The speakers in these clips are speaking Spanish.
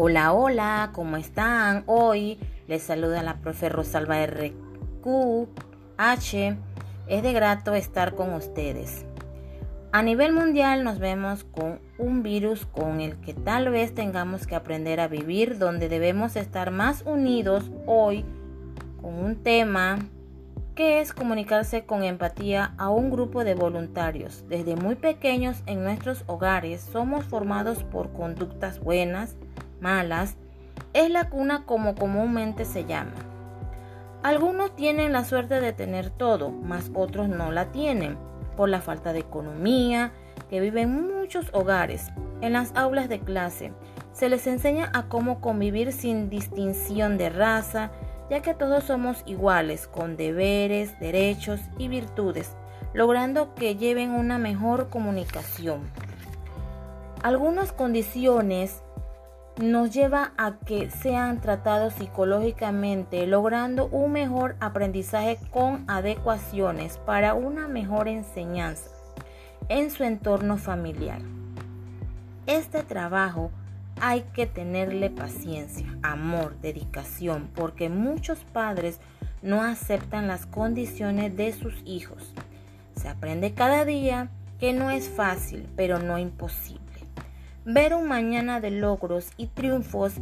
Hola, hola, ¿cómo están? Hoy les saluda la profe Rosalba RQH. Es de grato estar con ustedes. A nivel mundial nos vemos con un virus con el que tal vez tengamos que aprender a vivir, donde debemos estar más unidos hoy con un tema que es comunicarse con empatía a un grupo de voluntarios. Desde muy pequeños en nuestros hogares somos formados por conductas buenas, malas, es la cuna como comúnmente se llama. Algunos tienen la suerte de tener todo, mas otros no la tienen, por la falta de economía que viven muchos hogares. En las aulas de clase se les enseña a cómo convivir sin distinción de raza, ya que todos somos iguales, con deberes, derechos y virtudes, logrando que lleven una mejor comunicación. Algunas condiciones nos lleva a que sean tratados psicológicamente, logrando un mejor aprendizaje con adecuaciones para una mejor enseñanza en su entorno familiar. Este trabajo hay que tenerle paciencia, amor, dedicación, porque muchos padres no aceptan las condiciones de sus hijos. Se aprende cada día que no es fácil, pero no imposible. Ver un mañana de logros y triunfos,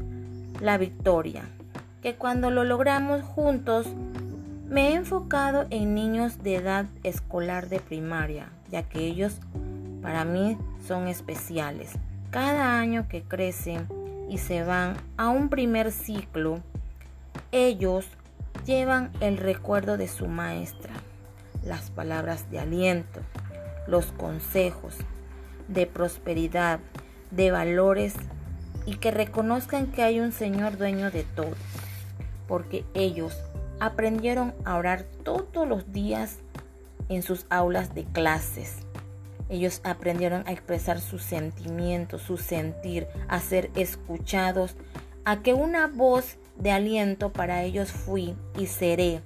la victoria, que cuando lo logramos juntos, me he enfocado en niños de edad escolar de primaria, ya que ellos para mí son especiales. Cada año que crecen y se van a un primer ciclo, ellos llevan el recuerdo de su maestra, las palabras de aliento, los consejos de prosperidad, de valores y que reconozcan que hay un Señor dueño de todo, porque ellos aprendieron a orar todos los días en sus aulas de clases. Ellos aprendieron a expresar sus sentimientos, su sentir, a ser escuchados, a que una voz de aliento para ellos fui y seré,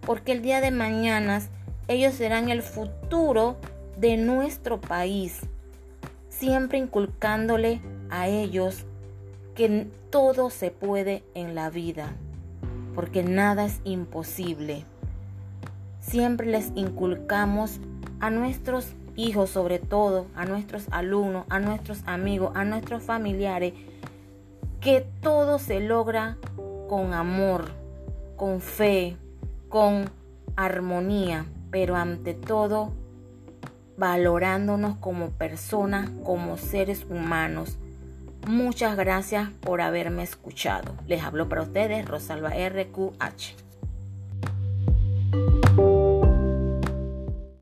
porque el día de mañana ellos serán el futuro de nuestro país, siempre inculcándole a ellos que todo se puede en la vida, porque nada es imposible. Siempre les inculcamos a nuestros hijos sobre todo, a nuestros alumnos, a nuestros amigos, a nuestros familiares, que todo se logra con amor, con fe, con armonía, pero ante todo valorándonos como personas, como seres humanos. Muchas gracias por haberme escuchado. Les hablo para ustedes Rosalba RQH.